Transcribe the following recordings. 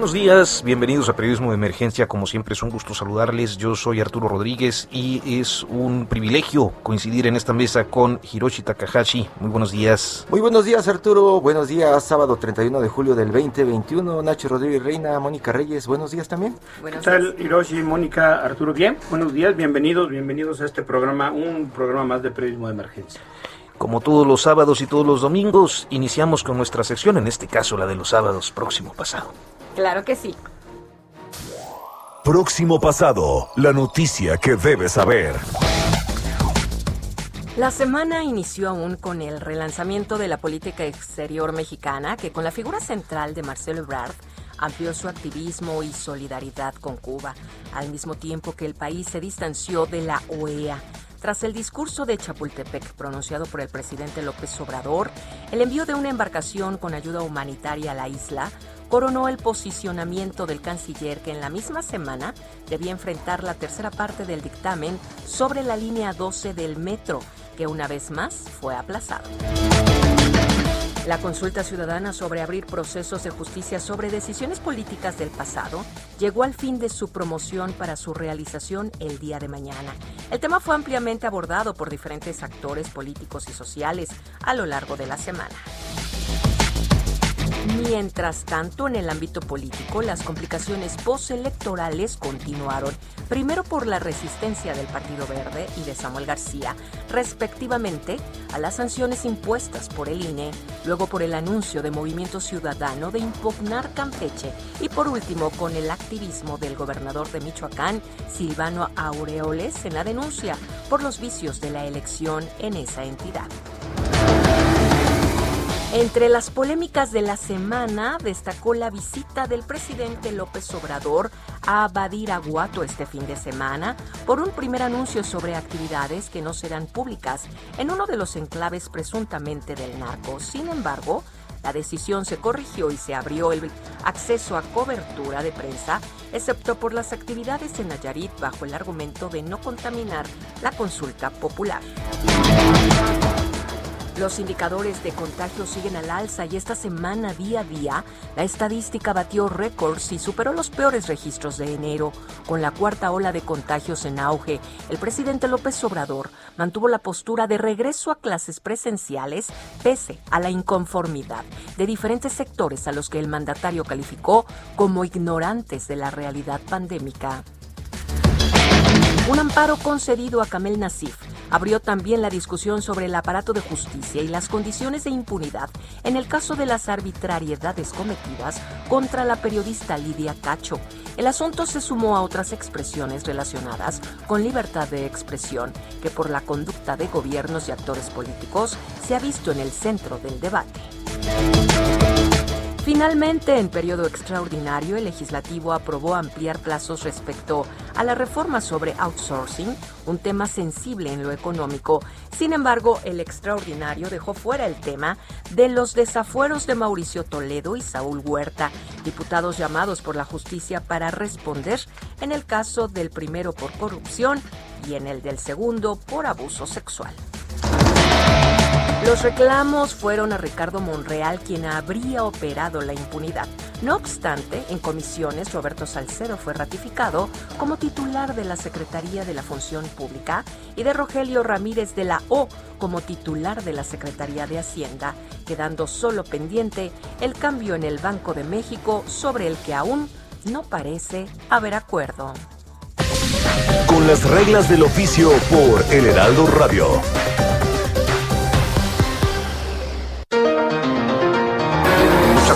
Buenos días, bienvenidos a Periodismo de Emergencia. Como siempre es un gusto saludarles. Yo soy Arturo Rodríguez y es un privilegio coincidir en esta mesa con Hiroshi Takahashi. Muy buenos días. Muy buenos días Arturo, buenos días, sábado 31 de julio del 2021. Nacho Rodríguez Reina, Mónica Reyes, buenos días también. ¿Qué tal Hiroshi, Mónica, Arturo? Bien, buenos días, bienvenidos, bienvenidos a este programa, un programa más de Periodismo de Emergencia. Como todos los sábados y todos los domingos, iniciamos con nuestra sección, en este caso la de los sábados próximo pasado. Claro que sí. Próximo pasado, la noticia que debes saber. La semana inició aún con el relanzamiento de la política exterior mexicana, que con la figura central de Marcelo Ebrard amplió su activismo y solidaridad con Cuba, al mismo tiempo que el país se distanció de la OEA. Tras el discurso de Chapultepec pronunciado por el presidente López Obrador, el envío de una embarcación con ayuda humanitaria a la isla coronó el posicionamiento del canciller que en la misma semana debía enfrentar la tercera parte del dictamen sobre la línea 12 del metro, que una vez más fue aplazado. La consulta ciudadana sobre abrir procesos de justicia sobre decisiones políticas del pasado llegó al fin de su promoción para su realización el día de mañana. El tema fue ampliamente abordado por diferentes actores políticos y sociales a lo largo de la semana. Mientras tanto, en el ámbito político, las complicaciones postelectorales continuaron, primero por la resistencia del Partido Verde y de Samuel García, respectivamente, a las sanciones impuestas por el INE, luego por el anuncio de Movimiento Ciudadano de impugnar Campeche y por último con el activismo del gobernador de Michoacán, Silvano Aureoles, en la denuncia por los vicios de la elección en esa entidad. Entre las polémicas de la semana destacó la visita del presidente López Obrador a Badiraguato este fin de semana por un primer anuncio sobre actividades que no serán públicas en uno de los enclaves presuntamente del narco. Sin embargo, la decisión se corrigió y se abrió el acceso a cobertura de prensa, excepto por las actividades en Nayarit bajo el argumento de no contaminar la consulta popular. Los indicadores de contagio siguen al alza y esta semana día a día la estadística batió récords y superó los peores registros de enero. Con la cuarta ola de contagios en auge, el presidente López Obrador mantuvo la postura de regreso a clases presenciales pese a la inconformidad de diferentes sectores a los que el mandatario calificó como ignorantes de la realidad pandémica. Un amparo concedido a Kamel Nasif abrió también la discusión sobre el aparato de justicia y las condiciones de impunidad en el caso de las arbitrariedades cometidas contra la periodista Lidia Cacho. El asunto se sumó a otras expresiones relacionadas con libertad de expresión que por la conducta de gobiernos y actores políticos se ha visto en el centro del debate. Finalmente, en periodo extraordinario, el legislativo aprobó ampliar plazos respecto a la reforma sobre outsourcing, un tema sensible en lo económico. Sin embargo, el extraordinario dejó fuera el tema de los desafueros de Mauricio Toledo y Saúl Huerta, diputados llamados por la justicia para responder en el caso del primero por corrupción y en el del segundo por abuso sexual. Los reclamos fueron a Ricardo Monreal, quien habría operado la impunidad. No obstante, en comisiones, Roberto Salcero fue ratificado como titular de la Secretaría de la Función Pública y de Rogelio Ramírez de la O como titular de la Secretaría de Hacienda, quedando solo pendiente el cambio en el Banco de México sobre el que aún no parece haber acuerdo. con las reglas del oficio por El Heraldo Radio.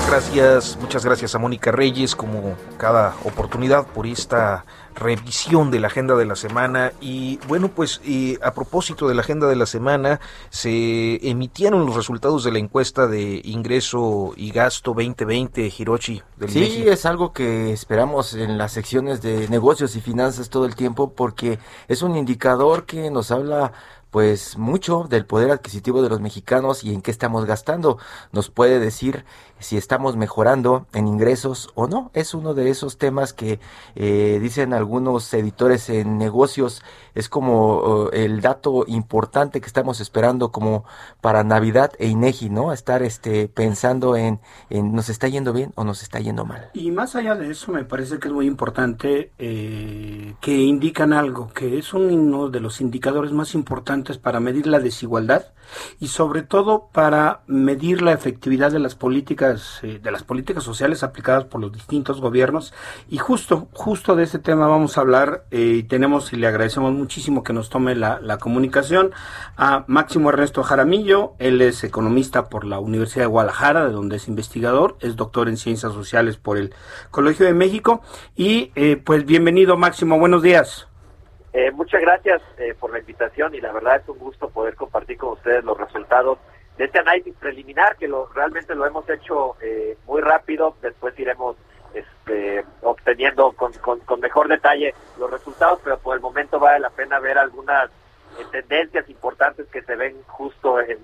Muchas gracias, muchas gracias a Mónica Reyes como cada oportunidad por esta revisión de la agenda de la semana y bueno pues eh, a propósito de la agenda de la semana se emitieron los resultados de la encuesta de ingreso y gasto 2020 Hiroshi del Sí, es algo que esperamos en las secciones de negocios y finanzas todo el tiempo porque es un indicador que nos habla pues mucho del poder adquisitivo de los mexicanos y en qué estamos gastando. Nos puede decir si estamos mejorando en ingresos o no. Es uno de esos temas que eh, dicen algunos editores en negocios, es como el dato importante que estamos esperando como para Navidad e INEGI, ¿no? Estar este, pensando en, en nos está yendo bien o nos está yendo mal. Y más allá de eso, me parece que es muy importante eh, que indican algo, que es uno de los indicadores más importantes para medir la desigualdad y sobre todo para medir la efectividad de las políticas eh, de las políticas sociales aplicadas por los distintos gobiernos. Y justo justo de ese tema vamos a hablar eh, y tenemos y le agradecemos muchísimo que nos tome la, la, comunicación a Máximo Ernesto Jaramillo. Él es economista por la Universidad de Guadalajara de donde es investigador es doctor en ciencias sociales por el Colegio de México. Y eh, pues bienvenido Máximo. Buenos días. Eh, muchas gracias eh, por la invitación y la verdad es un gusto poder compartir con ustedes los resultados de este análisis preliminar que lo, realmente lo hemos hecho eh, muy rápido. Después iremos este, obteniendo con, con mejor detalle los resultados, pero por el momento vale la pena ver algunas tendencias importantes que se ven justo en,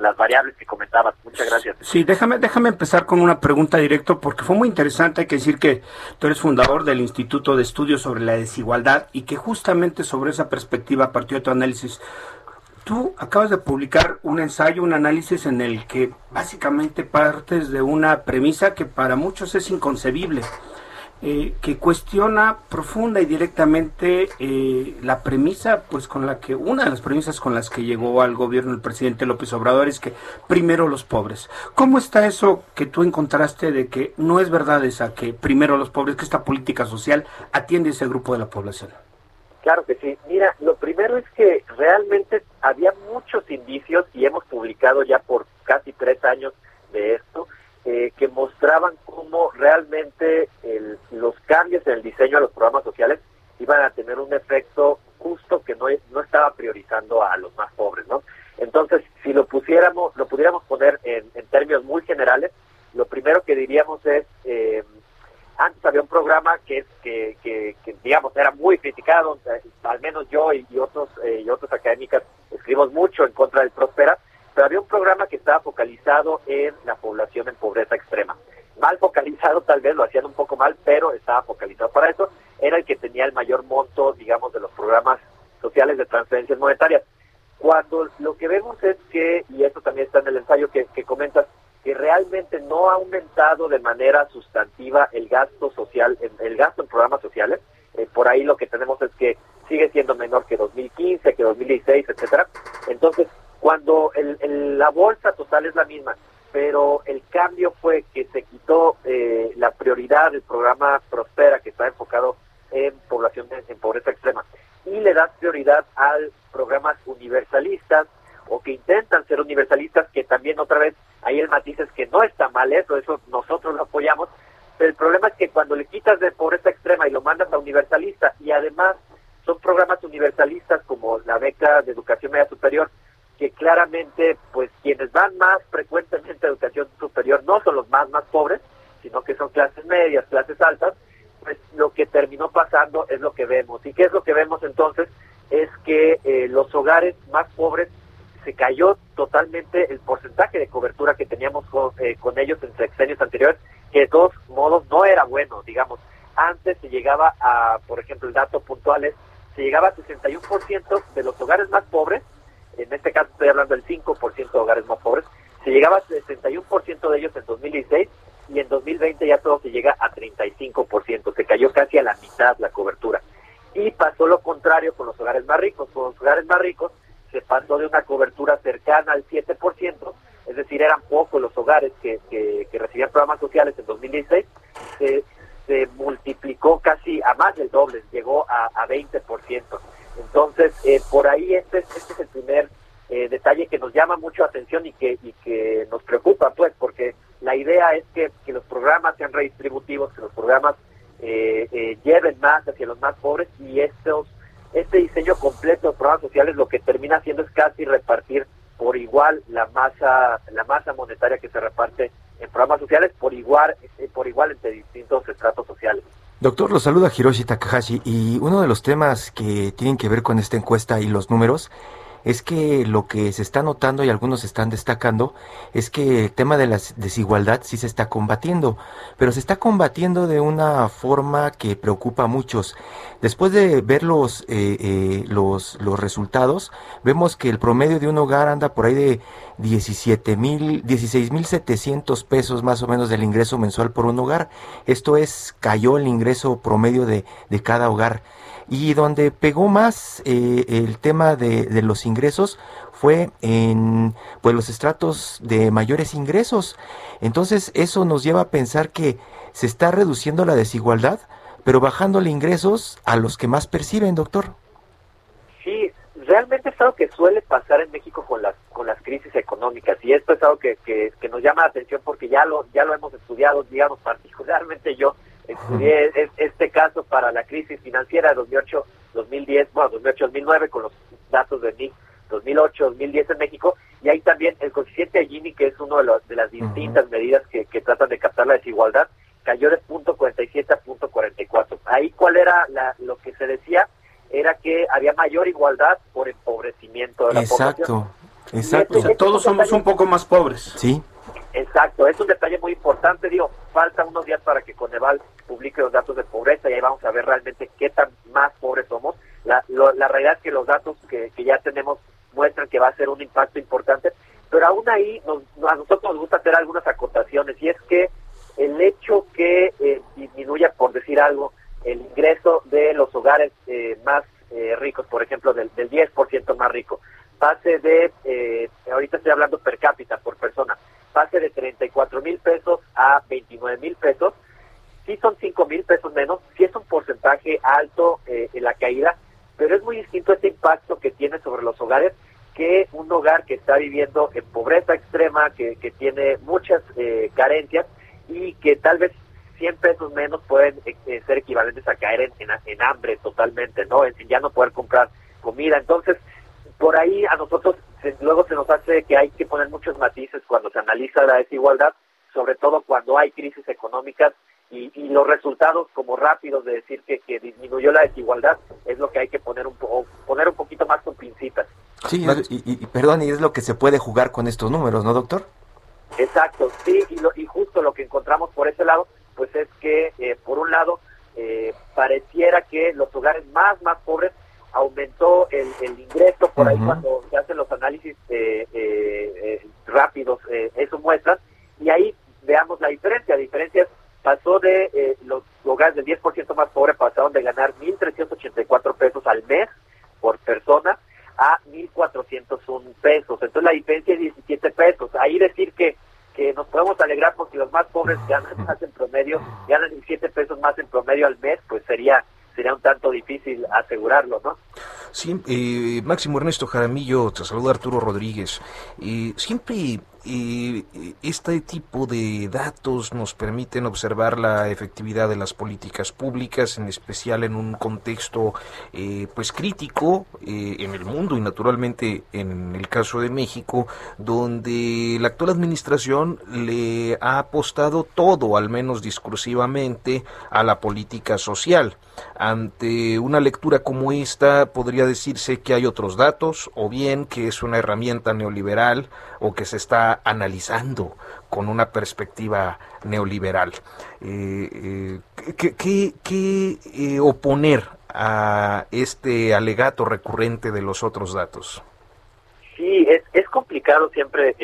las variables que comentabas. Muchas gracias. Sí, déjame, déjame empezar con una pregunta directa porque fue muy interesante. Hay que decir que tú eres fundador del Instituto de Estudios sobre la Desigualdad y que justamente sobre esa perspectiva partió tu análisis. Tú acabas de publicar un ensayo, un análisis en el que básicamente partes de una premisa que para muchos es inconcebible eh, que cuestiona profunda y directamente eh, la premisa, pues con la que, una de las premisas con las que llegó al gobierno el presidente López Obrador es que primero los pobres. ¿Cómo está eso que tú encontraste de que no es verdad esa, que primero los pobres, que esta política social atiende a ese grupo de la población? Claro que sí. Mira, lo primero es que realmente había muchos indicios y hemos publicado ya por casi tres años de esto, eh, que mostraban cómo realmente los cambios en el diseño de los programas sociales iban a tener un efecto justo que no, no estaba priorizando a los más pobres, ¿no? Entonces, si lo pusiéramos, lo pudiéramos poner en, términos muy generales, lo primero que diríamos es, eh, antes había un programa que, que, que, que, digamos, era muy criticado, eh, al menos yo y, otros y otros académicas escribimos mucho en contra del Prospera, pero había un programa que estaba focalizado en la población en pobreza extrema. Mal focalizado tal vez, lo hacían un poco mal, pero estaba focalizado para eso. Era el que tenía el mayor monto, digamos, de los programas sociales de transferencias monetarias. Cuando lo que vemos es que, y esto también está en el ensayo que, comentas, que realmente no ha aumentado de manera sustantiva el gasto social, el gasto en programas sociales. Eh, por ahí lo que tenemos es que sigue siendo menor que 2015, que 2016, etcétera. Entonces, cuando el, la bolsa total es la misma, pero el cambio fue que se quitó eh, la prioridad del programa Prospera, que está enfocado en población en pobreza extrema, y le das prioridad al programas universalistas o que intentan ser universalistas, que también otra vez ahí el matiz es que no está mal eso, eso nosotros lo apoyamos, pero el problema es que cuando le quitas de pobreza extrema y lo mandas a universalista y además son programas universalistas como la beca de educación media superior, que claramente pues quienes van más frecuentemente a educación superior no son los más más pobres, sino que son clases medias, clases altas, pues lo que terminó pasando es lo que vemos. ¿Y qué es lo que vemos entonces? Es que eh, los hogares más pobres se cayó totalmente el porcentaje de cobertura que teníamos con, eh, con ellos en sexenios anteriores, que de todos modos no era bueno, digamos. Antes se llegaba a, por ejemplo, el dato puntual es, se llegaba a 61% de los hogares más pobres en este caso estoy hablando del 5% de hogares más pobres, se llegaba a 61% de ellos en 2016 y en 2020 ya todo se llega a 35%, se cayó casi a la mitad la cobertura. Y pasó lo contrario con los hogares más ricos, con los hogares más ricos se pasó de una cobertura cercana al 7%, es decir, eran pocos los hogares que, que, recibían programas sociales en 2016, se se multiplicó casi a más del doble, llegó a, a 20%. Entonces, eh, por ahí este, este es el primer eh, detalle que nos llama mucho atención y que, y que nos preocupa, pues, porque la idea es que, que los programas sean redistributivos, que los programas eh, eh, lleven más hacia los más pobres y estos este diseño completo de programas sociales lo que termina haciendo es casi repartir por igual la masa la masa monetaria que se reparte en programas sociales por igual eh, por igual entre distintos estratos sociales. Doctor, lo saluda Hiroshi Takahashi y uno de los temas que tienen que ver con esta encuesta y los números es que lo que se está notando y algunos están destacando es que el tema de la desigualdad sí se está combatiendo, pero se está combatiendo de una forma que preocupa a muchos. Después de ver los, eh, eh, los, los resultados, vemos que el promedio de un hogar anda por ahí de 17 mil, 16 mil 700 pesos más o menos del ingreso mensual por un hogar. Esto es, cayó el ingreso promedio de, de cada hogar. Y donde pegó más eh, el tema de, de, los ingresos fue en pues los estratos de mayores ingresos. Entonces eso nos lleva a pensar que se está reduciendo la desigualdad, pero bajándole ingresos a los que más perciben, doctor. Sí, realmente es algo que suele pasar en México con las con las crisis económicas y esto es algo que, que, que nos llama la atención porque ya lo ya lo hemos estudiado, digamos particularmente yo Estudié este caso para la crisis financiera de 2008-2010, bueno, 2008-2009 con los datos de 2008-2010 en México, y ahí también el coeficiente de Gini, que es una de, los, de las distintas medidas que, que, tratan de captar la desigualdad, cayó de punto 47 a punto 44. Ahí cuál era la, lo que se decía, era que había mayor igualdad por empobrecimiento de la exacto, población. Exacto, o sea, todos somos un poco más pobres. Sí. Exacto, es un detalle muy importante, digo, falta unos días para que Coneval publique los datos de pobreza y ahí vamos a ver realmente qué tan más pobres somos. La, lo, la realidad es que los datos que, que, ya tenemos muestran que va a ser un impacto importante, pero aún ahí nos, a nosotros nos gusta hacer algunas acotaciones y es que el hecho que eh, disminuya, por decir algo, el ingreso de los hogares eh, más eh, ricos, por ejemplo, del, del 10% más rico, pase de, eh, ahorita estoy hablando per cápita, 34 mil pesos a 29 mil pesos, sí son 5 mil pesos menos, sí es un porcentaje alto eh, en la caída, pero es muy distinto este impacto que tiene sobre los hogares que un hogar que está viviendo en pobreza extrema, que, que tiene muchas eh, carencias y que tal vez 100 pesos menos pueden eh, ser equivalentes a caer en, en, en hambre totalmente, ¿no? En, ya no poder comprar comida. Entonces, por ahí a nosotros luego se nos hace que hay que poner muchos matices cuando se analiza la desigualdad, sobre todo cuando hay crisis económicas y, y los resultados como rápidos de decir que, que, disminuyó la desigualdad es lo que hay que poner un, po poner un poquito más con pincitas. Sí, y, y, perdón, y es lo que se puede jugar con estos números, ¿no, doctor? Exacto, sí, y, lo, y justo lo que encontramos por ese lado, pues es que, eh, por un lado, eh, pareciera que los hogares más, más pobres aumentó el, el ingreso por uh -huh. ahí cuando se hacen los análisis eh, eh, rápidos, eh, eso muestra, y ahí veamos la diferencia. La diferencia pasó de eh, los hogares del 10% más pobre pasaron de ganar 1.384 pesos al mes por persona a 1.401 pesos. Entonces la diferencia es 17 pesos. Ahí decir que que nos podemos alegrar porque los más pobres ganan más en promedio, ganan 17 pesos más en promedio al mes, pues sería sería un tanto difícil asegurarlo, ¿no? Sí, eh, Máximo Ernesto Jaramillo, te saluda Arturo Rodríguez. Eh, siempre eh, este tipo de datos nos permiten observar la efectividad de las políticas públicas, en especial en un contexto eh, pues crítico eh, en el mundo y naturalmente en el caso de México, donde la actual administración le ha apostado todo, al menos discursivamente, a la política social. Ante una lectura como esta, podría decirse que hay otros datos, o bien que es una herramienta neoliberal, o que se está analizando con una perspectiva neoliberal. Eh, eh, ¿Qué, qué, eh, oponer a este alegato recurrente de los otros datos? Sí, es, es complicado siempre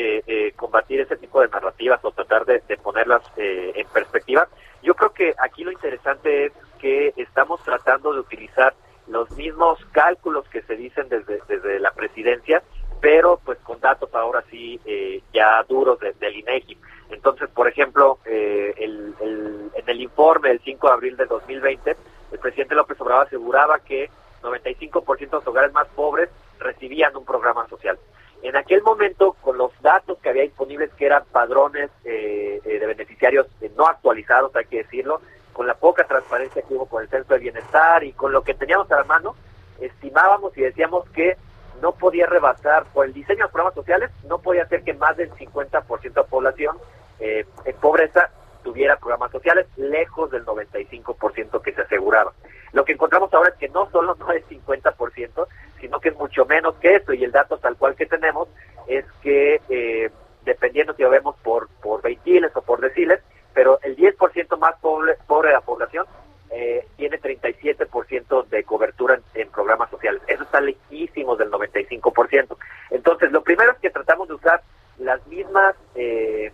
combatir ese tipo de narrativas o tratar de, de ponerlas en perspectiva. Yo creo que aquí lo interesante es que estamos tratando de utilizar los mismos cálculos que se dicen desde, desde la presidencia, pero pues con datos ahora sí eh, ya duros de, del INEGI. Entonces, por ejemplo, eh, el, el, en el informe del 5 25 de abril de 2020, el presidente López Obrador aseguraba que 95% de los hogares más pobres recibían un programa social. En aquel momento, con los datos que había disponibles, que eran padrones eh, eh, de beneficiarios eh, no actualizados, hay que decirlo, con la poca transparencia que hubo con el Centro de Bienestar y con lo que teníamos a la mano, estimábamos y decíamos que no podía rebasar, por el diseño de programas sociales, no podía ser que más del 50% de la población en pobreza tuviera programas sociales, lejos del 95% que se aseguraba. Lo que encontramos ahora es que no solo no es 50%, sino que es mucho menos que eso, y el dato tal cual que tenemos es que, eh, dependiendo si lo vemos por, por veitiles o por deciles, pero el 10% más pobre, pobre de la población eh, tiene 37% de cobertura en, programas sociales. Eso está lejísimo del 95%. Entonces, lo primero es que tratamos de usar las mismas, eh,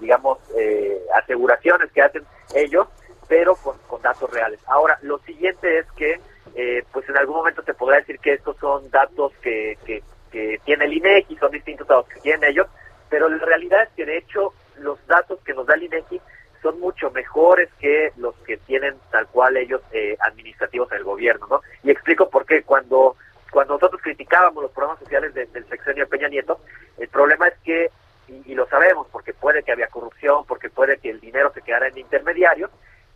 digamos, aseguraciones que hacen ellos, pero con, con datos reales. Ahora, lo siguiente es que eh, pues en algún momento te podrá decir que estos son datos que, que, tiene el INEGI, son distintos a los que tienen ellos, pero la realidad es que de hecho los datos que nos da el INEGI son mucho mejores que los que tienen tal cual ellos eh, administrativos en el gobierno, ¿no? Y explico por qué. Cuando, cuando nosotros criticábamos los programas sociales del sexenio de Peña Nieto, el problema es que, y, lo sabemos, porque puede que había corrupción, porque puede que el dinero se quedara en intermediarios,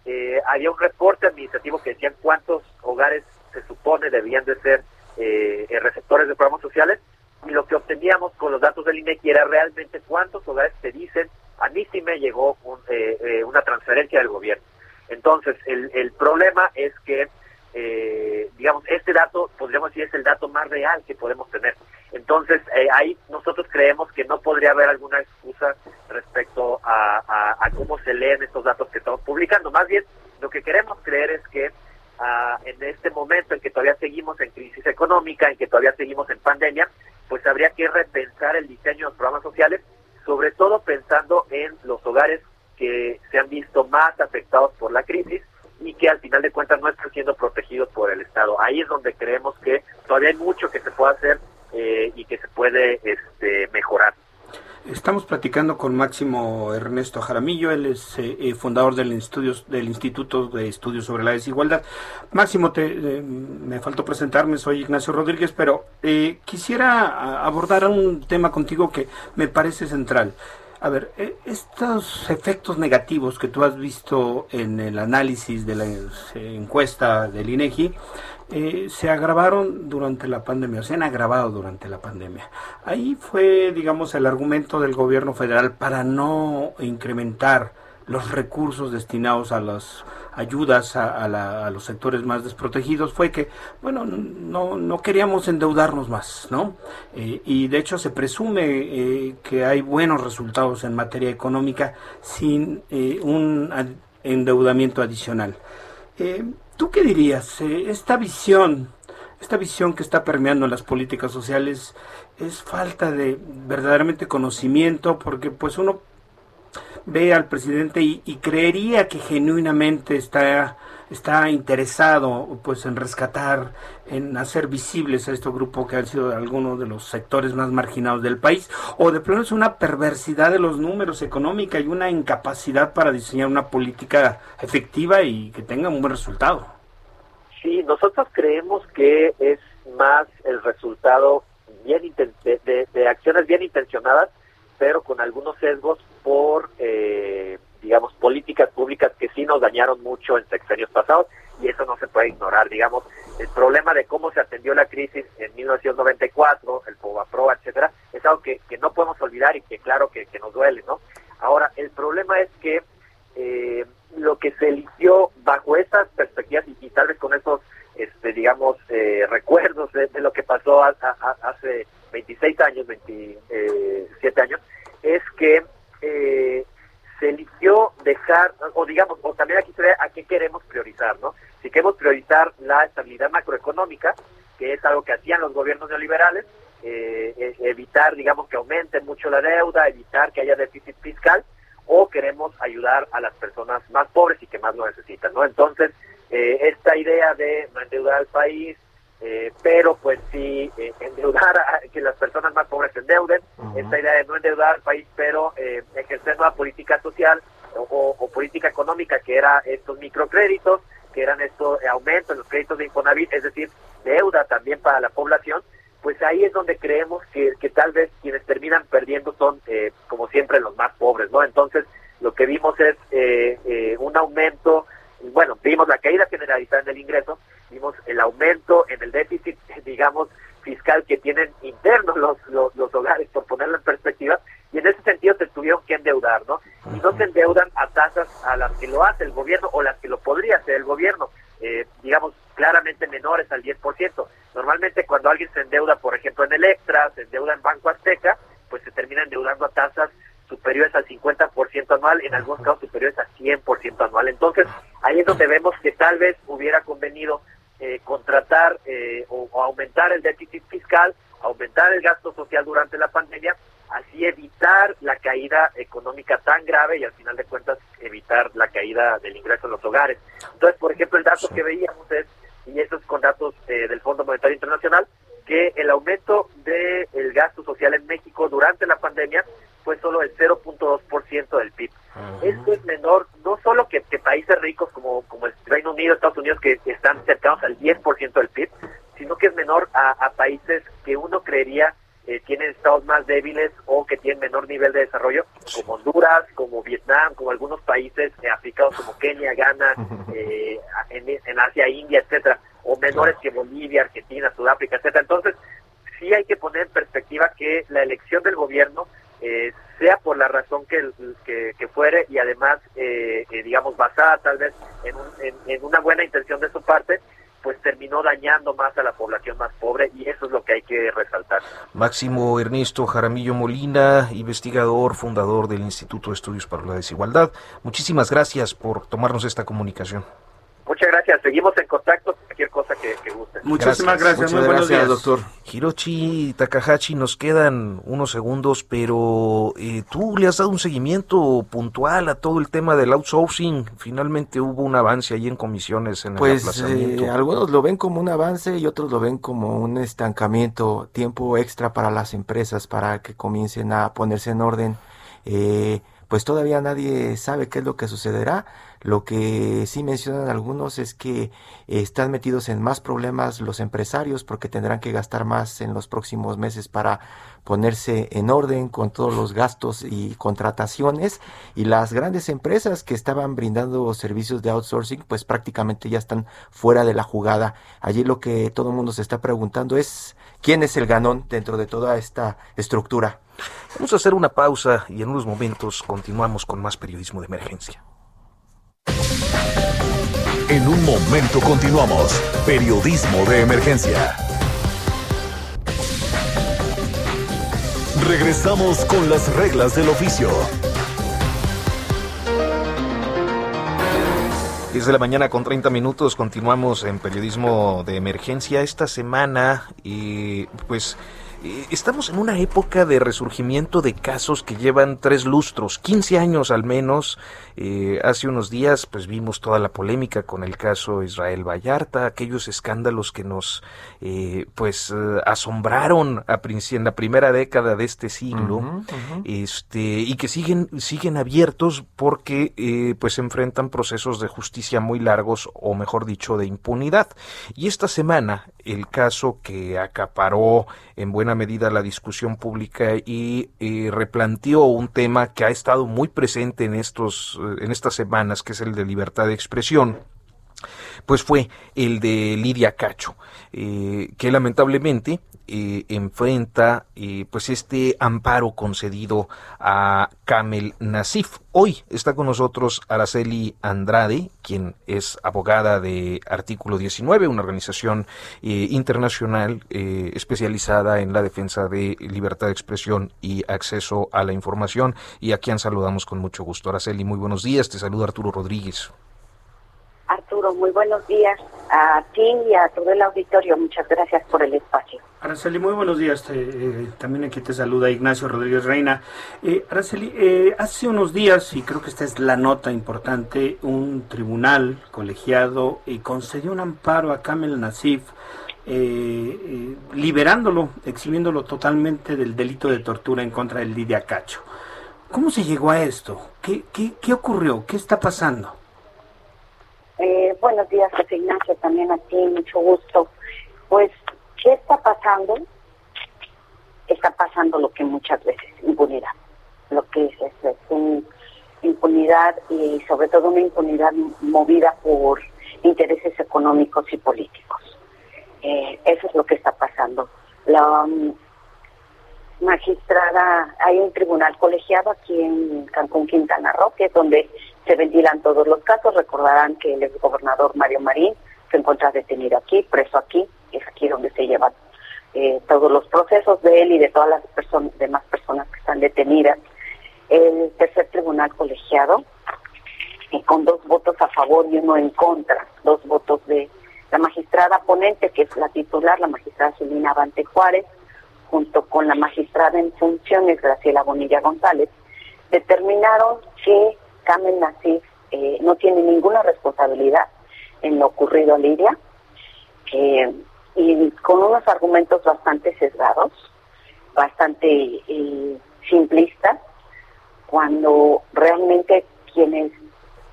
eh, había un reporte administrativo que decían cuántos hogares se supone debían de ser eh, receptores de programas sociales y lo que obteníamos con los datos del INEGI era realmente cuántos hogares te dicen, a mí sí me llegó eh, una transferencia del gobierno. Entonces, el, el problema es que, digamos, este dato, podríamos decir, es el dato más real que podemos tener. Entonces, ahí nosotros creemos que no podría haber alguna excusa respecto a, cómo se leen estos datos que estamos publicando. Más bien, lo que queremos creer es que ah, en este momento en que todavía seguimos en crisis económica, en que todavía seguimos en pandemia, pues habría que repensar el diseño de los programas sociales, sobre todo pensando en los hogares que se han visto más afectados por la crisis y que al final de cuentas no están siendo protegidos por el Estado. Ahí es donde creemos que todavía hay mucho que se puede hacer eh, y que se puede este, mejorar. Estamos platicando con Máximo Ernesto Jaramillo, él es eh, eh, fundador del, del Instituto de Estudios sobre la Desigualdad. Máximo, te, eh, me faltó presentarme, soy Ignacio Rodríguez, pero quisiera abordar un tema contigo que me parece central. A ver, estos efectos negativos que tú has visto en el análisis de la encuesta del INEGI, eh, se agravaron durante la pandemia, o se han agravado durante la pandemia. Ahí fue, digamos, el argumento del gobierno federal para no incrementar los recursos destinados a las ayudas a, los sectores más desprotegidos fue que, bueno, no, no queríamos endeudarnos más, ¿no? Eh, y de hecho se presume eh, que hay buenos resultados en materia económica sin un endeudamiento adicional. ¿Tú qué dirías? Eh, esta visión, esta visión que está permeando en las políticas sociales, es falta de verdaderamente conocimiento, porque pues uno ve al presidente y, creería que genuinamente está está interesado pues en rescatar, en hacer visibles a este grupo que han sido algunos de los sectores más marginados del país, o de plano es una perversidad de los números económica y una incapacidad para diseñar una política efectiva y que tenga un buen resultado. Sí, nosotros creemos que es más el resultado bien de, de acciones bien intencionadas, pero con algunos sesgos por eh, digamos, políticas públicas que sí nos dañaron mucho en sexenios pasados y eso no se puede ignorar, digamos, el problema de cómo se atendió la crisis en 1994, el POVAPRO, etcétera, es algo que, no podemos olvidar y que claro que, nos duele, ¿no? Ahora, el problema es que eh, lo que se eligió bajo esas perspectivas y, tal vez con esos, este, digamos, eh, recuerdos de, lo que pasó hace 26 años, 27 años, es que eh, se eligió dejar, o digamos, o también aquí se ve a qué queremos priorizar, ¿no? Si queremos priorizar la estabilidad macroeconómica, que es algo que hacían los gobiernos neoliberales, eh, eh, evitar, digamos, que aumente mucho la deuda, evitar que haya déficit fiscal, o queremos ayudar a las personas más pobres y que más lo necesitan, ¿no? Entonces, eh, esta idea de endeudar al país, eh, pero pues sí eh, endeudar a que las personas más pobres se endeuden, esta idea de no endeudar al país, pero eh, ejercer una política social o, política económica, que era estos microcréditos, que eran estos aumentos en los créditos de Infonavit, es decir, deuda también para la población, pues ahí es donde creemos que, que tal vez quienes terminan perdiendo son, eh, como siempre, los más pobres, ¿no? Entonces, lo que vimos es eh, un aumento, bueno, vimos la caída generalizada en el ingreso, vimos el aumento en el déficit, digamos, fiscal que tienen internos los, los, los hogares, por ponerlo en perspectiva, y en ese sentido se tuvieron que endeudar, ¿no? Y no se endeudan a tasas a las que lo hace el gobierno o las que lo podría hacer el gobierno, eh, digamos, claramente menores al 10%. Normalmente cuando alguien se endeuda, por ejemplo, en Electra, se endeuda en Banco Azteca, pues se termina endeudando a tasas superiores al 50% anual, en algunos casos superiores al 100% anual. Entonces, ahí es donde vemos que tal vez hubiera convenido eh, contratar eh, o, o aumentar el déficit fiscal, aumentar el gasto social durante la pandemia así evitar la caída económica tan grave y al final de cuentas evitar la caída del Entonces, por ejemplo, el dato que veíamos es, y eso es con datos eh, del Fondo Monetario Internacional, que el aumento del el gasto social en México durante la pandemia fue solo el 0.2% del PIB. Esto es menor, no solo que, que, países ricos como, como el Reino Unido, Estados Unidos, que están cercanos al 10% del PIB, sino que es menor a, a países que uno creería tienen estados más débiles o que tienen menor nivel de desarrollo, como Honduras, como Vietnam, como algunos países eh, africanos como Kenia, Ghana, eh, en, en, Asia, India, etcétera, o menores que Bolivia, Argentina, Sudáfrica, etcétera. Entonces, sí hay que poner en perspectiva que la elección del gobierno eh, sea por la razón que, que, que fuere y además, eh, digamos, basada tal vez en, un, en, en una buena intención de su parte, pues terminó dañando más a la población más pobre y es hay que resaltar. Máximo Ernesto Jaramillo Molina, investigador, fundador del Instituto de Estudios para la Desigualdad. Muchísimas gracias por tomarnos esta comunicación. Muchas gracias. Seguimos en contacto. Cualquier cosa que, que guste. Muchísimas gracias. Muchas Muy buenos gracias, días, doctor. Hiroshi Takahashi, nos quedan unos segundos, pero eh, tú le has dado un seguimiento puntual a todo el tema del outsourcing. Finalmente hubo un avance ahí en comisiones en pues, el aplazamiento. Eh, algunos lo ven como un avance y otros lo ven como un estancamiento, tiempo extra para las empresas para que comiencen a ponerse en orden. Eh, pues todavía nadie sabe qué es lo que sucederá. Lo que sí mencionan algunos es que están metidos en más problemas los empresarios porque tendrán que gastar más en los próximos meses para ponerse en orden con todos los gastos y contrataciones y las grandes empresas que estaban brindando servicios de outsourcing pues prácticamente ya están fuera de la jugada. Allí lo que todo el mundo se está preguntando es quién es el ganón dentro de toda esta estructura. Vamos a hacer una pausa y en unos momentos continuamos con más periodismo de emergencia. En un momento continuamos. Periodismo de emergencia. Regresamos con las reglas del oficio. 10 de la mañana con 30 minutos, continuamos en periodismo de emergencia. Esta semana, y pues estamos en una época de resurgimiento de casos que llevan tres lustros, 15 años al menos. Eh, hace unos días pues vimos toda la polémica con el caso Israel Vallarta, aquellos escándalos que nos eh, pues eh, asombraron a en la primera década de este siglo uh -huh, uh -huh. este y que siguen siguen abiertos porque eh, pues se enfrentan procesos de justicia muy largos o mejor dicho de impunidad. Y esta semana el caso que acaparó en buena medida la discusión pública y eh, replanteó un tema que ha estado muy presente en estos en estas semanas, que es el de libertad de expresión, pues fue el de Lidia Cacho, eh, que lamentablemente eh, enfrenta eh, pues este amparo concedido a Kamel Nasif. Hoy está con nosotros Araceli Andrade, quien es abogada de Artículo 19, una organización eh, internacional eh, especializada en la defensa de libertad de expresión y acceso a la información. Y a quien saludamos con mucho gusto. Araceli, muy buenos días. Te saluda Arturo Rodríguez. Arturo, muy buenos días a ti y a todo el auditorio. Muchas gracias por el espacio. Araceli, muy buenos días. Eh, también aquí te saluda Ignacio Rodríguez Reina. Eh, Araceli, eh, hace unos días, y creo que esta es la nota importante, un tribunal colegiado concedió un amparo a Kamel Nasif, liberándolo, eximiéndolo totalmente del delito de tortura en contra de Lidia Cacho. ¿Cómo se llegó a esto? ¿Qué, qué, qué ocurrió? ¿Qué está pasando? Eh, buenos días, José Ignacio, también a ti, mucho gusto. Pues, ¿qué está pasando? Está pasando lo que muchas veces, impunidad. Lo que es, es, es un impunidad y sobre todo una impunidad movida por intereses económicos y políticos. Eh, eso es lo que está pasando. La um, magistrada, hay un tribunal colegiado aquí en Cancún, Quintana Roo, que es donde se ventilan todos los casos. Recordarán que el exgobernador Mario Marín se encuentra detenido aquí, preso aquí, es aquí donde se llevan eh, todos los procesos de él y de todas las personas, demás personas que están detenidas. El tercer tribunal colegiado y con dos votos a favor y uno en contra, dos votos de la magistrada ponente, que es la titular, la magistrada Celina Avante Juárez, junto con la magistrada en funciones, Graciela Bonilla González, determinaron que Carmen Nasif eh, no tiene ninguna responsabilidad en lo ocurrido a Lidia, y con unos argumentos bastante sesgados, bastante eh, simplistas, cuando realmente quienes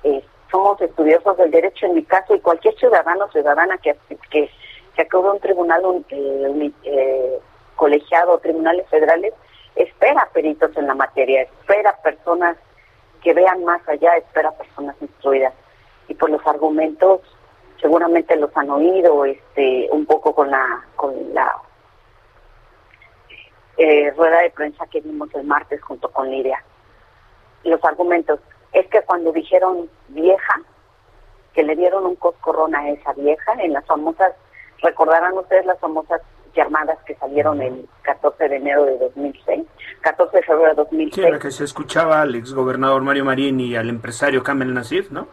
eh, somos estudiosos del derecho, en mi caso, y cualquier ciudadano o ciudadana que, que, que acude a un tribunal un, eh, eh, colegiado, tribunales federales, espera peritos en la materia, espera personas que vean más allá, espera personas instruidas. Y por los argumentos, seguramente los han oído este un poco con la con la rueda de prensa que vimos el martes junto con Lidia los argumentos. Es que cuando dijeron vieja, que le dieron un coscorrón a esa vieja, en las famosas, recordarán ustedes las famosas llamadas que salieron el 14 de enero de 2006, 14 de febrero de 2006. Sí, la que se escuchaba al exgobernador Mario Marín y al empresario Kamel Nasif, ¿no?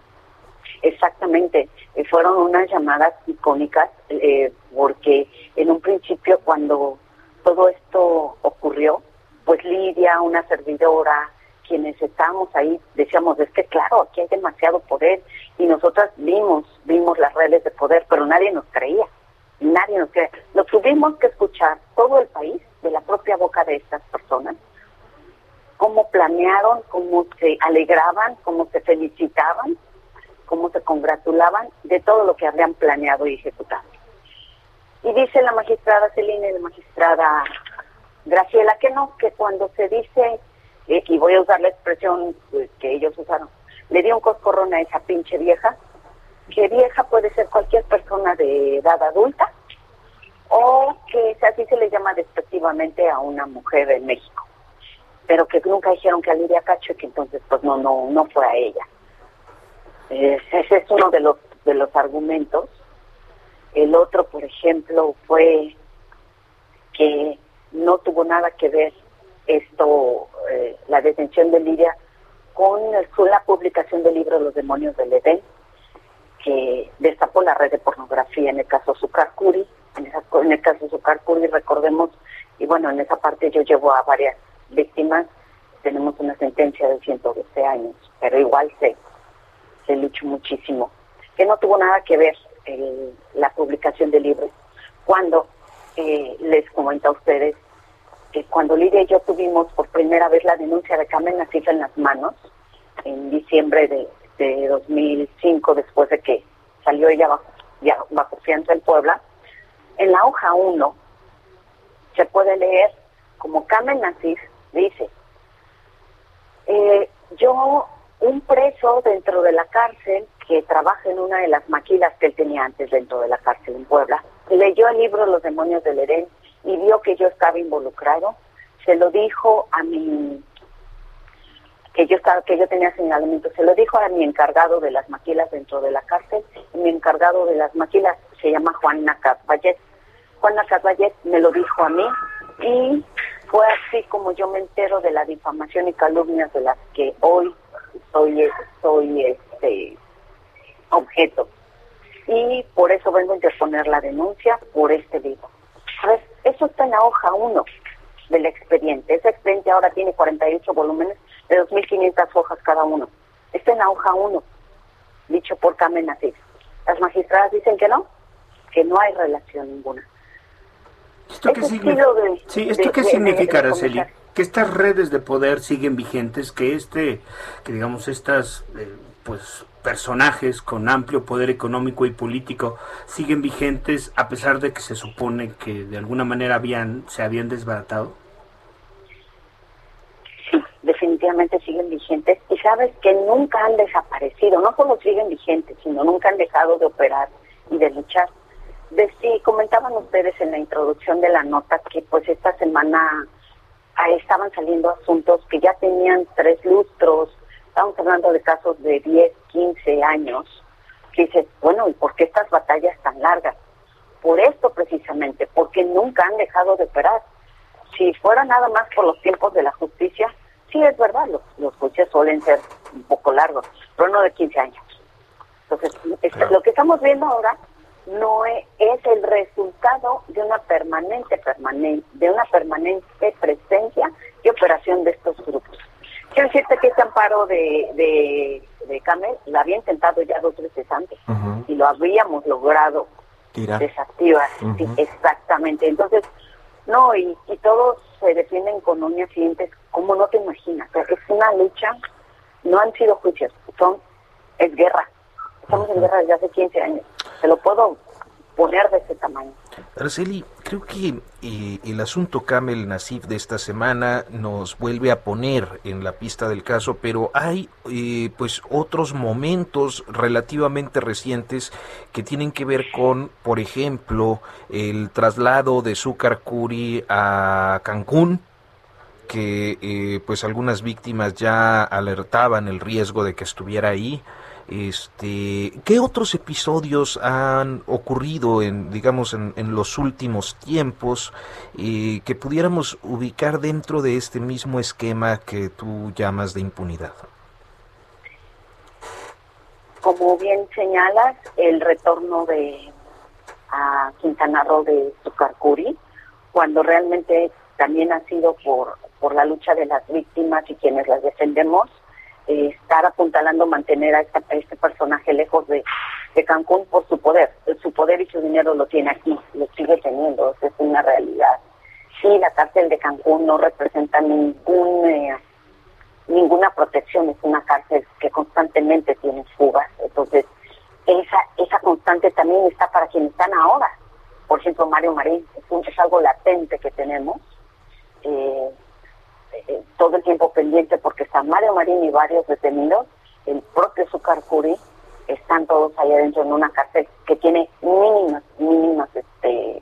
Exactamente, eh, fueron unas llamadas icónicas eh, porque en un principio cuando todo esto ocurrió, pues Lidia, una servidora, quienes estábamos ahí decíamos, es que claro, aquí hay demasiado poder y nosotras vimos, vimos las redes de poder, pero nadie nos creía, nadie nos creía. Lo tuvimos que escuchar todo el país de la propia boca de estas personas, cómo planearon, cómo se alegraban, cómo se felicitaban, cómo se congratulaban de todo lo que habían planeado y ejecutado. Y dice la magistrada Celina y la magistrada Graciela que no, que cuando se dice y voy a usar la expresión pues, que ellos usaron, le dio un coscorrón a esa pinche vieja, que vieja puede ser cualquier persona de edad adulta, o que así se le llama despectivamente a una mujer en México, pero que nunca dijeron que a Lidia Cacho y que entonces pues no, no, no fue a ella. ese es uno de los, de los argumentos. El otro, por ejemplo, fue que no tuvo nada que ver esto, eh, la detención de Lidia, con, la publicación del libro Los demonios del Edén, que destapó la red de pornografía en el caso Zucarcuri. En, en el caso Zucarcuri, recordemos, y bueno, en esa parte yo llevo a varias víctimas, tenemos una sentencia de 112 años, pero igual se, se luchó muchísimo. Que no tuvo nada que ver la publicación del libro. Cuando eh, les comento a ustedes que cuando Lidia y yo tuvimos por primera vez la denuncia de Carmen Nasif en las manos, en diciembre de, 2005, después de que salió ella bajo, ya, bajo fianza en Puebla, en la hoja 1 se puede leer como Carmen Nasif dice, eh, yo, un preso dentro de la cárcel que trabaja en una de las maquilas que él tenía antes dentro de la cárcel en Puebla, leyó el libro Los demonios del Edén y vio que yo estaba involucrado, se lo dijo a mi que yo estaba, que yo tenía señalamiento, se lo dijo a mi encargado de las maquilas dentro de la cárcel, y mi encargado de las maquilas se llama Juan Nacabayet. Juan Nacabayet me lo dijo a mí y fue así como yo me entero de la difamación y calumnias de las que hoy soy, soy este objeto. Y por eso vengo a interponer la denuncia por este libro. Eso está en la hoja 1 del expediente. Ese expediente ahora tiene 48 volúmenes de 2.500 hojas cada uno. Está en la hoja 1, dicho por Carmen Nasif. Las magistradas dicen que no, que no hay relación ninguna. ¿Esto qué, significa? sí, ¿esto qué significa, Araceli? Que estas redes de poder siguen vigentes, que este, que digamos estas, eh, pues personajes con amplio poder económico y político siguen vigentes a pesar de que se supone que de alguna manera habían se habían desbaratado? Sí, definitivamente siguen vigentes y sabes que nunca han desaparecido, no solo siguen vigentes, sino nunca han dejado de operar y de luchar. De sí, comentaban ustedes en la introducción de la nota que pues esta semana ahí estaban saliendo asuntos que ya tenían tres lustros, estamos hablando de casos de 10, 15 años, que dices, bueno, ¿y por qué estas batallas tan largas? Por esto precisamente, porque nunca han dejado de operar. Si fuera nada más por los tiempos de la justicia, sí es verdad, los, los juicios suelen ser un poco largos, pero no de 15 años. Entonces, lo que estamos viendo ahora no es, es, el resultado de una permanente, permanente, de una permanente presencia y operación de estos grupos. Quiero decirte que este amparo de, de, de Camel la había intentado ya dos veces antes y lo habíamos logrado desactivar. exactamente. Entonces, no, y, y, todos se defienden con uñas y dientes como no te imaginas. es una lucha, no han sido juicios, son, es guerra. Estamos en guerra desde hace 15 años. Se lo puedo poner de ese tamaño. Araceli, creo que eh, el asunto Camel Nasif de esta semana nos vuelve a poner en la pista del caso, pero hay eh, pues otros momentos relativamente recientes que tienen que ver con, por ejemplo, el traslado de Zúcar Curi a Cancún, que eh, pues algunas víctimas ya alertaban el riesgo de que estuviera ahí. Este, ¿Qué otros episodios han ocurrido en, digamos, en, los últimos tiempos y que pudiéramos ubicar dentro de este mismo esquema que tú llamas de impunidad? Como bien señalas, el retorno de a Quintana Roo de Tucarcuri, cuando realmente también ha sido por la lucha de las víctimas y quienes las defendemos, eh, estar apuntalando mantener a, este personaje lejos de, Cancún por su poder. Su poder y su dinero lo tiene aquí, lo sigue teniendo, es una realidad. Sí, la cárcel de Cancún no representa ningún, eh, ninguna protección, es una cárcel que constantemente tiene fugas. Entonces, esa, esa constante también está para quienes están ahora. Por ejemplo, Mario Marín, es, es algo latente que tenemos. Eh, eh, todo el tiempo pendiente porque está Mario Marín y varios detenidos, el propio Zucarcuri, están todos ahí adentro en una cárcel que tiene mínimas, mínimas este,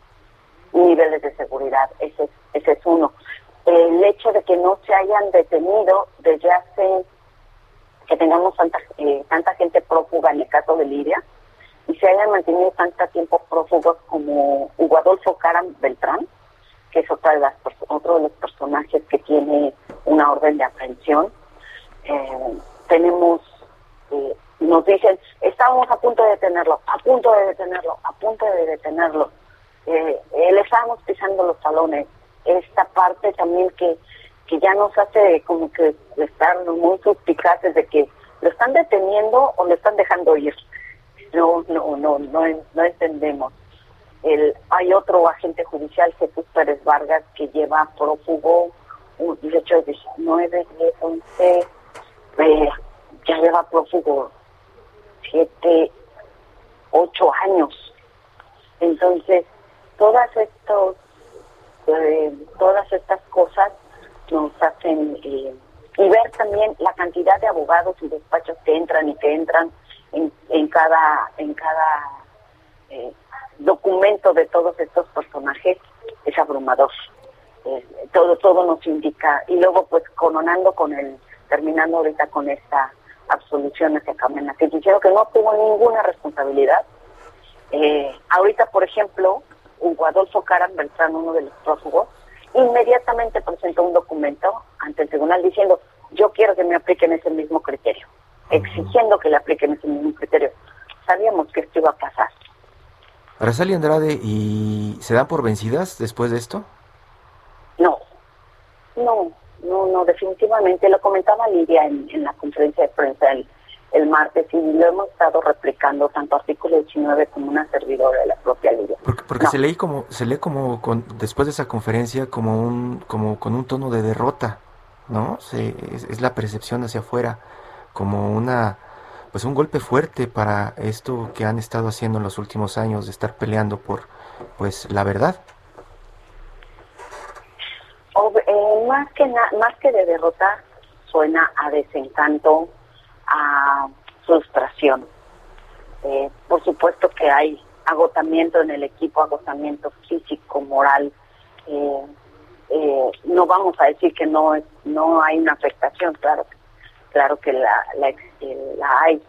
niveles de seguridad. Ese, ese es uno. El hecho de que no se hayan detenido desde hace que tengamos tanta, eh, tanta gente prófuga en el caso de Lidia y se hayan mantenido tanto tiempo prófugos como Hugo Adolfo Caram Beltrán, que es otra de las, otro de los personajes que tiene una orden de aprehensión. Eh, tenemos, eh, nos dicen, estábamos a punto de detenerlo, a punto de detenerlo, a punto de detenerlo. Eh, estábamos pisando los talones. Esta parte también que, que ya nos hace como que estar muy suspicaces de que lo están deteniendo o lo están dejando ir. No, no, no, no, no entendemos. El, hay otro agente judicial, Jesús Pérez Vargas, que lleva prófugo un 18, 19, 10, 11, ya lleva prófugo 7, 8 años. Entonces, todas estos, eh, todas estas cosas nos hacen eh, y ver también la cantidad de abogados y despachos que entran y que entran en, en cada en cada eh, documento de todos estos personajes es abrumador. Eh, todo todo nos indica y luego pues coronando con el terminando ahorita con esta absolución hacia Camena que dijeron que no tuvo ninguna responsabilidad. Eh, ahorita por ejemplo Hugo Adolfo Caran Beltrán uno de los prófugos inmediatamente presentó un documento ante el tribunal diciendo yo quiero que me apliquen ese mismo criterio exigiendo que le apliquen ese mismo criterio. Sabíamos que esto iba a pasar Araceli Andrade, ¿y se dan por vencidas después de esto? No, no, no, no, definitivamente. Lo comentaba Lidia en, la conferencia de prensa el, el martes y lo hemos estado replicando tanto artículo 19 como una servidora de la propia Lidia. Porque, se lee como se lee como con, después de esa conferencia como un como con un tono de derrota, ¿no? Se, es, la percepción hacia afuera como una pues un golpe fuerte para esto que han estado haciendo en los últimos años de estar peleando por pues la verdad. Eh, más que más que de derrota suena a desencanto, a frustración. Eh, por supuesto que hay agotamiento en el equipo, agotamiento físico, moral. Eh, eh, no vamos a decir que no no hay una afectación, claro, claro que la, la, la hay,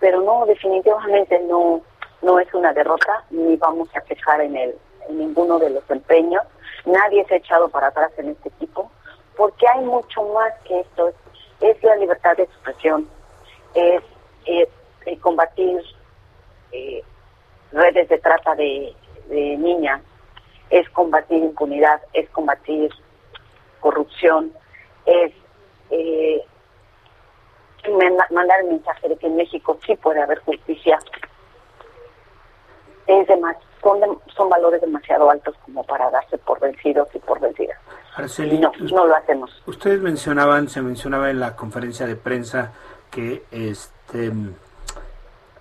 pero no, definitivamente no, no es una derrota ni vamos a quejar en el, en ninguno de los empeños. Nadie se ha echado para atrás en este equipo, porque hay mucho más que esto. Es, la libertad de expresión, es, combatir eh, redes de trata de, niñas, es combatir impunidad, es combatir corrupción, es eh, mandar el mensaje de que en México sí puede haber justicia. Es demás, son, son valores demasiado altos como para darse por vencidos y por vencidas. no, no lo hacemos. Ustedes mencionaban, se mencionaba en la conferencia de prensa que este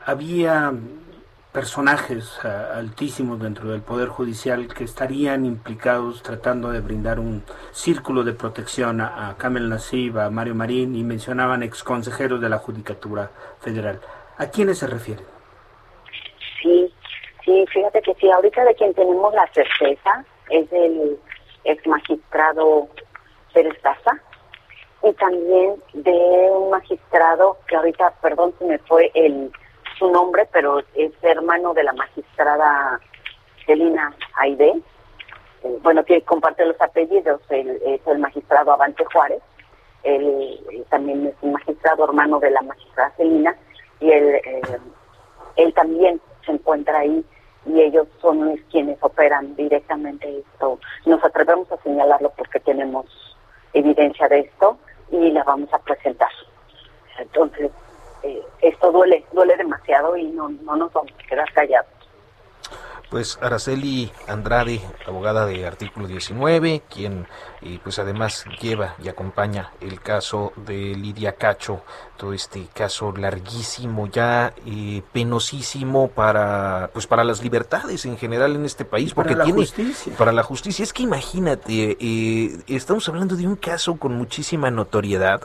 había personajes altísimos dentro del Poder Judicial que estarían implicados tratando de brindar un círculo de protección a, a Kamel Nasib, a Mario Marín y mencionaban ex consejeros de la Judicatura Federal. ¿A quiénes se refieren? Sí, sí, fíjate que sí, ahorita de quien tenemos la certeza es el ex magistrado Pérez Daza y también de un magistrado que ahorita, perdón, se me fue el su nombre, pero es hermano de la magistrada Celina Aide. Eh, bueno, que comparte los apellidos, es el magistrado Avante Juárez, él, también es un magistrado hermano de la magistrada Celina, y él, eh, él también se encuentra ahí y ellos son quienes operan directamente esto. Nos atrevemos a señalarlo porque tenemos evidencia de esto y la vamos a presentar. Entonces, eh, esto duele, duele demasiado y no, no nos vamos a quedar callados. Pues Araceli Andrade, abogada de artículo 19, quien y pues además lleva y acompaña el caso de Lidia Cacho, todo este caso larguísimo ya eh, penosísimo para pues para las libertades en general en este país porque para tiene la justicia. para la justicia es que imagínate eh, estamos hablando de un caso con muchísima notoriedad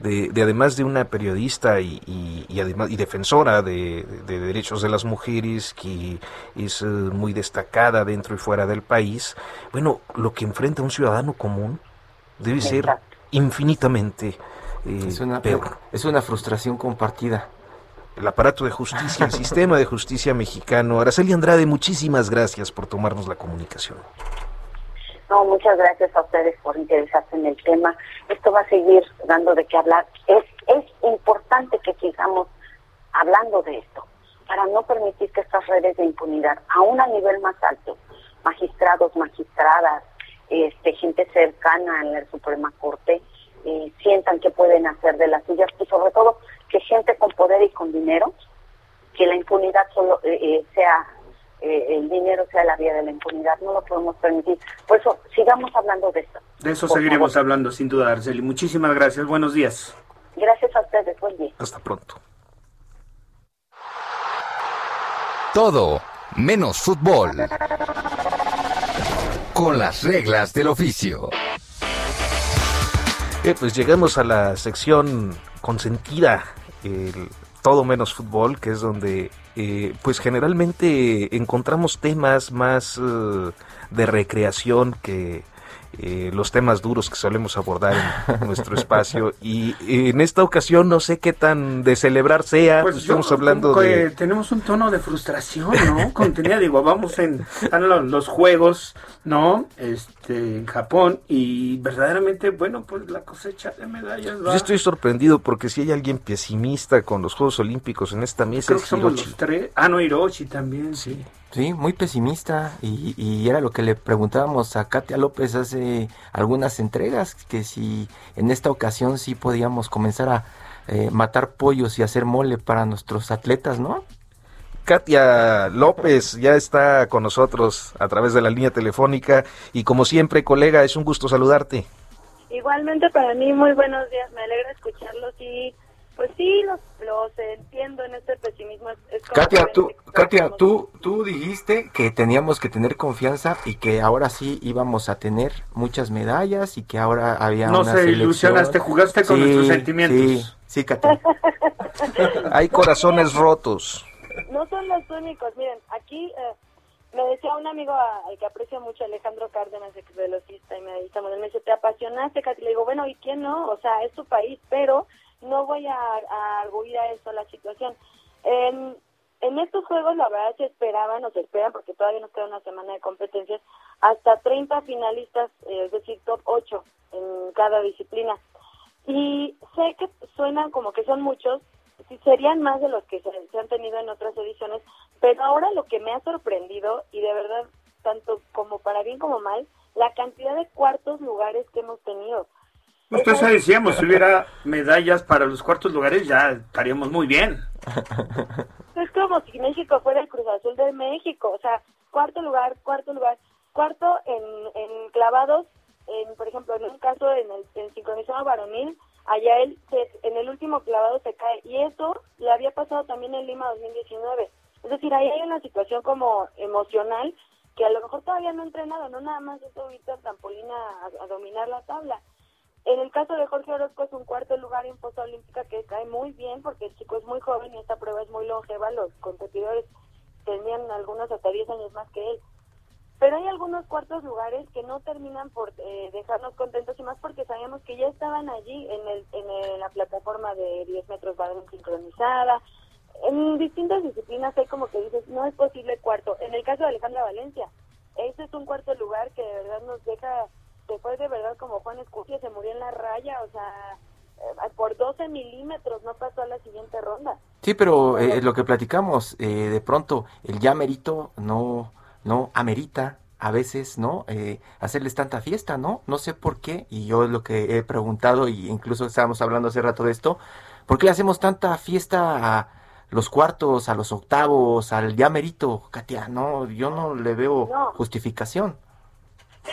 de, además de una periodista y, y, además y defensora de, derechos de las mujeres que es eh, muy destacada dentro y fuera del país, bueno, lo que enfrenta un ciudadano común debe ser infinitamente eh, es una, peor. Es una frustración compartida. El aparato de justicia, el sistema de justicia mexicano. Araceli Andrade, muchísimas gracias por tomarnos la comunicación. No, muchas gracias a ustedes por interesarse en el tema. Esto va a seguir dando de qué hablar. Es, es importante que sigamos hablando de esto para no permitir que estas redes de impunidad, aún a nivel más alto, magistrados, magistradas, este, gente cercana en la Suprema Corte, eh, sientan que pueden hacer de las suyas y sobre todo que gente con poder y con dinero, que la impunidad solo eh, eh, sea eh, el dinero sea la vía de la impunidad. No lo podemos permitir. Por eso, sigamos hablando de esto. De eso seguiremos hablando, sin duda, Arceli. Muchísimas gracias. Buenos días. Gracias a ustedes. Buen día. Hasta pronto. Todo menos fútbol. Con las reglas del oficio. Eh, pues llegamos a la sección consentida, el todo menos fútbol, que es donde eh, pues generalmente encontramos temas más eh, de recreación que eh, los temas duros que solemos abordar en nuestro espacio. Y en esta ocasión no sé qué tan de celebrar sea. Pues estamos hablando de tenemos un tono de frustración no contenida digo vamos en están los, juegos no este en Japón y verdaderamente bueno pues la cosecha de medallas Yo estoy sorprendido porque si hay alguien pesimista con los Juegos Olímpicos en esta mesa Creo que somos los tres. Ah no Hiroshi también sí. Sí, muy pesimista y, y, era lo que le preguntábamos a Katia López hace algunas entregas, que si en esta ocasión sí podíamos comenzar a eh, matar pollos y hacer mole para nuestros atletas, ¿no? Katia López ya está con nosotros a través de la línea telefónica y como siempre, colega, es un gusto saludarte. Igualmente para mí, muy buenos días, me alegra escucharlos y pues sí, los, los entiendo en este pesimismo. Es Katia, tú, Katia tú, tú dijiste que teníamos que tener confianza y que ahora sí íbamos a tener muchas medallas y que ahora había no una se selección. ilusionaste, jugaste con Sí, nuestros sentimientos. Sí, sí, Katia. Hay corazones rotos. No son los únicos, miren, aquí eh, me decía un amigo a- al que aprecio mucho, Alejandro Cárdenas, ex velocista y medallista me dice, te apasionaste, Katy, le digo, bueno, ¿y quién no? O sea, es tu país, pero no voy a, a arguir a eso la situación. En, en estos juegos, la verdad, se esperaban, o se esperan, porque todavía nos queda una semana de competencias, hasta 30 finalistas, eh, es decir, top 8 en cada disciplina. Y sé que suenan como que son muchos, sí serían más de los que se, se han tenido en otras ediciones, pero ahora lo que me ha sorprendido, y de verdad, tanto como para bien como mal, la cantidad de cuartos lugares que hemos tenido. Nosotros ya decíamos, si hubiera medallas para los cuartos lugares, ya estaríamos muy bien. Es como si México fuera el Cruz Azul de México, o sea, cuarto lugar, cuarto lugar, cuarto en, en clavados, en, por ejemplo, en un caso en el en sincronizado varonil, allá él se- en el último clavado se cae, y eso le había pasado también en Lima 2019. Es decir, ahí hay una situación como emocional que a lo mejor todavía no ha entrenado, no nada más es subirte al trampolín a, dominar la tabla. En el caso de Jorge Orozco es un cuarto lugar en fosa olímpica que cae muy bien porque el chico es muy joven y esta prueba es muy longeva. Los competidores tenían algunos hasta 10 años más que él. Pero hay algunos cuartos lugares que no terminan por eh, dejarnos contentos y más porque sabíamos que ya estaban allí en, el, en la plataforma de 10 metros varón sincronizada. En distintas disciplinas hay como que dices, no es posible cuarto. En el caso de Alejandra Valencia, ese es un cuarto lugar que de verdad nos deja, fue de verdad como Juan Escutia, se murió en la raya, o sea, eh, por 12 milímetros no pasó a la siguiente ronda. Sí, pero eh, lo que platicamos, eh, de pronto el ya merito no, no amerita a veces, ¿no? Eh, hacerles tanta fiesta, ¿no? No sé por qué, y yo es lo que he preguntado, y incluso estábamos hablando hace rato de esto, ¿por qué le hacemos tanta fiesta a los cuartos, a los octavos, al ya merito, Katia? No, yo no le veo No. justificación.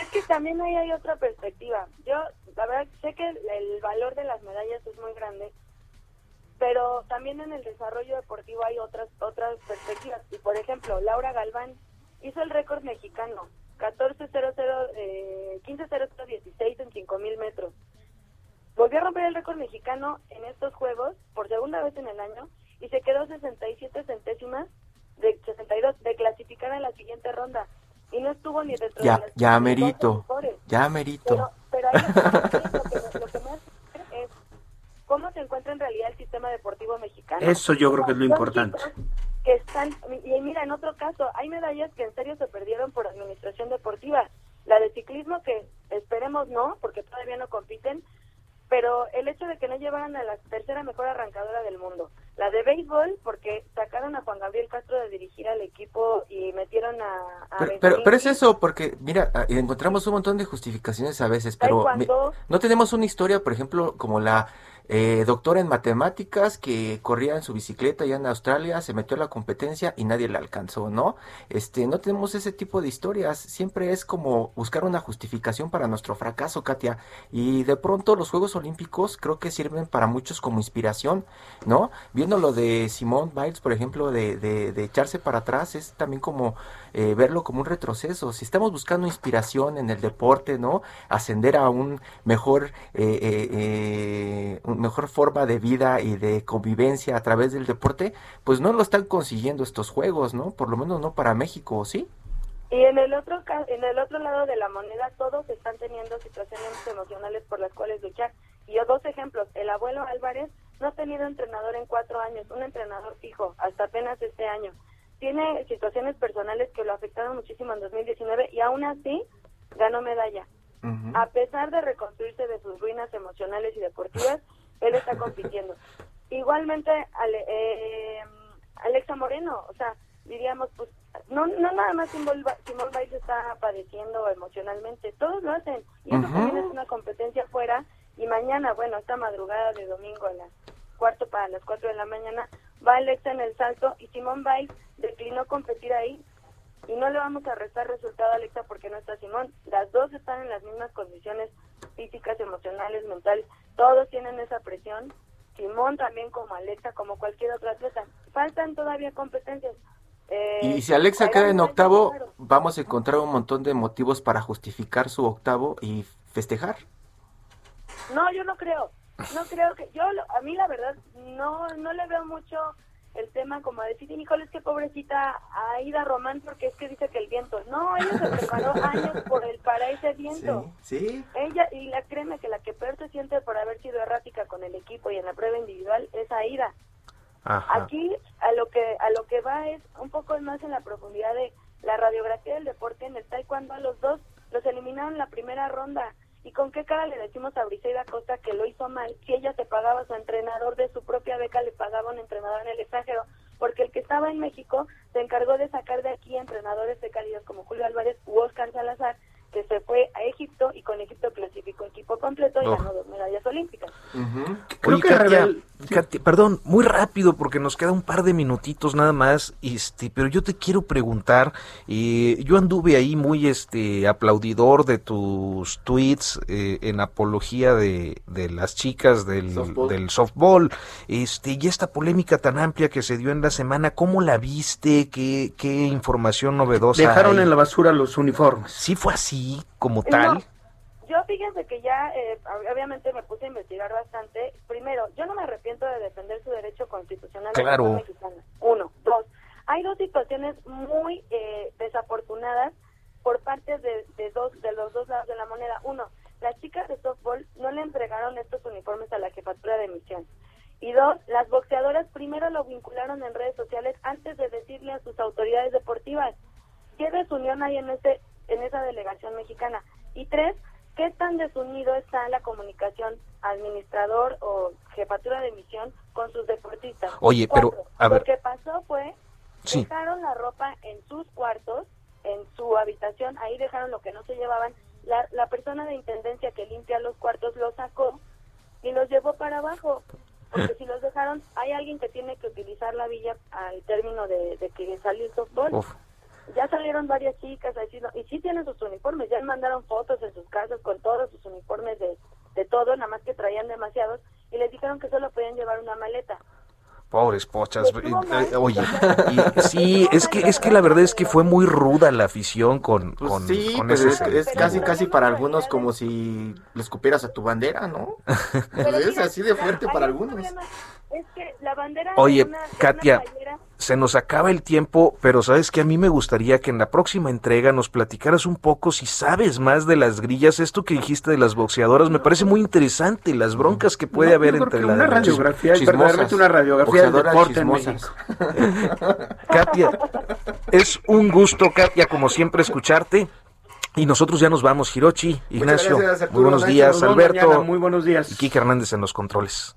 Es que también ahí hay otra perspectiva. Yo, la verdad, sé que el, el valor de las medallas es muy grande, pero también en el desarrollo deportivo hay otras otras perspectivas. Y por ejemplo, Laura Galván hizo el récord mexicano, 14.00, eh, 15.0016 en 5.000 metros. Volvió a romper el récord mexicano en estos Juegos por segunda vez en el año y se quedó 67 centésimas de 62 de clasificar a la siguiente ronda y no estuvo ni dentro de Ya, las ya 12 merito, mejores. ya merito. Pero, pero ahí lo que, lo que me hace es cómo se encuentra en realidad el sistema deportivo mexicano. Eso yo creo que es lo importante. Que están, y mira, en otro caso, hay medallas que en serio se perdieron por administración deportiva. La de ciclismo, que esperemos no, porque todavía no compiten, pero el hecho de que no llevaran a la tercera mejor arrancadora del mundo. La de béisbol, porque sacaron a Juan Gabriel Castro de dirigir al equipo y metieron a... a Pero, pero, pero es eso, porque mira, ah, encontramos un montón de justificaciones a veces, pero me- no tenemos una historia, por ejemplo, como la eh, en matemáticas que corría en su bicicleta allá en Australia, se metió a la competencia y nadie la alcanzó, ¿no? Este, no tenemos ese tipo de historias, siempre es como buscar una justificación para nuestro fracaso, Katia, y de pronto los Juegos Olímpicos creo que sirven para muchos como inspiración, ¿no? Viendo lo de Simone Biles, por ejemplo, de, de, de echarse para atrás, es también como eh, verlo como un retroceso. Si estamos buscando inspiración en el deporte, ¿no? Ascender a un mejor, eh, eh, eh, un mejor forma de vida y de convivencia a través del deporte, pues no lo están consiguiendo estos juegos, ¿no? Por lo menos no para México, ¿sí? Y en el otro en el otro lado de la moneda todos están teniendo situaciones emocionales por las cuales luchar. Y yo dos ejemplos, el abuelo Álvarez no ha tenido entrenador en cuatro años, un entrenador fijo, hasta apenas este año. Tiene situaciones personales que lo afectaron muchísimo en 2019 y aún así ganó medalla. A pesar de reconstruirse de sus ruinas emocionales y deportivas, él está compitiendo. Igualmente, Ale- eh, Alexa Moreno, o sea, diríamos, pues no, no nada más Simón Biles está padeciendo emocionalmente, todos lo hacen. Y eso también es una competencia fuera. Y mañana, bueno, esta madrugada de domingo a las cuarto para las cuatro de la mañana, va Alexa en el salto y Simón Biles declinó competir ahí. Y no le vamos a restar resultado a Alexa porque no está Simón. Las dos están en las mismas condiciones físicas, emocionales, mentales. Todos tienen esa presión. Simón también como Alexa, como cualquier otro atleta. Faltan todavía competencias. Eh, y si Alexa queda en octavo, vamos a encontrar un montón de motivos para justificar su octavo y festejar. No, yo no creo. No creo que yo a mí la verdad no no le veo mucho el tema como decir, híjole, es que pobrecita Aida Román porque es que dice que el viento. No, ella se preparó años por el para ese viento. Sí, Ella y la créeme que la que peor se siente por haber sido errática con el equipo y en la prueba individual es Aida. Aquí a lo que a lo que va es un poco más en la profundidad de la radiografía del deporte en el taekwondo a los dos los eliminaron en la primera ronda. ¿Y con qué cara le decimos a Briseida Costa que lo hizo mal? Si ella se pagaba a su entrenador de su propia beca, le pagaba un entrenador en el extranjero, porque el que estaba en México se encargó de sacar de aquí entrenadores de calidad como Julio Álvarez u Oscar Salazar, que se fue a Egipto y con Egipto clasificó equipo completo y ganó dos medallas olímpicas. Oye, Katia, Perdón, muy rápido porque nos queda un par de minutitos nada más, este, pero yo te quiero preguntar, eh, yo anduve ahí muy este aplaudidor de tus tweets eh, en apología de, de las chicas del softball. del softball, este, y esta polémica tan amplia que se dio en la semana, ¿cómo la viste? ¿Qué, qué información novedosa? Dejaron en la basura los uniformes. Sí fue así como tal? yo fíjense que ya, eh, obviamente me puse a investigar bastante. Primero, yo no me arrepiento de defender su derecho constitucional claro. mexicana. Uno. Dos, hay dos situaciones muy eh, desafortunadas por parte de, de, dos, de los dos lados de la moneda. Uno, las chicas de softball no le entregaron estos uniformes a la jefatura de misión. Y dos, las boxeadoras primero lo vincularon en redes sociales antes de decirle a sus autoridades deportivas. ¿Qué desunión hay en este en esa delegación mexicana. Y tres, ¿qué tan desunido está la comunicación administrador o jefatura de misión con sus deportistas? Oye, pero a ver. Lo que pasó fue, dejaron la ropa en sus cuartos, en su habitación, ahí dejaron lo que no se llevaban. La, la persona de intendencia que limpia los cuartos los sacó y los llevó para abajo. Porque si los dejaron, hay alguien que tiene que utilizar la villa al término de, de que salió el softball ya salieron varias chicas y sí tienen sus uniformes, ya mandaron fotos en sus casas con todos sus uniformes de, de todo, nada más que traían demasiados y les dijeron que solo podían llevar una maleta. Pobres pochas. Eh, oye, sí, es que es que la verdad es que fue muy ruda la afición con, pues con, sí, con pues ese es, es casi casi para algunos como si le escupieras a tu bandera, ¿no? es así de fuerte para algunos. Es que la bandera Oye, Katia, se nos acaba el tiempo, pero sabes que a mí me gustaría que en la próxima entrega nos platicaras un poco si sabes más de las grillas, esto que dijiste de las boxeadoras, me parece muy interesante, las broncas que puede haber entre las una radiografía, es verdaderamente una radiografía del deporte en México. Katia, es un gusto, Katia, como siempre, escucharte. Y nosotros ya nos vamos, Hirochi, Ignacio. gracias, Arturo, muy buenos días, Alberto. mañana, muy buenos días. Y Kike Hernández en los controles.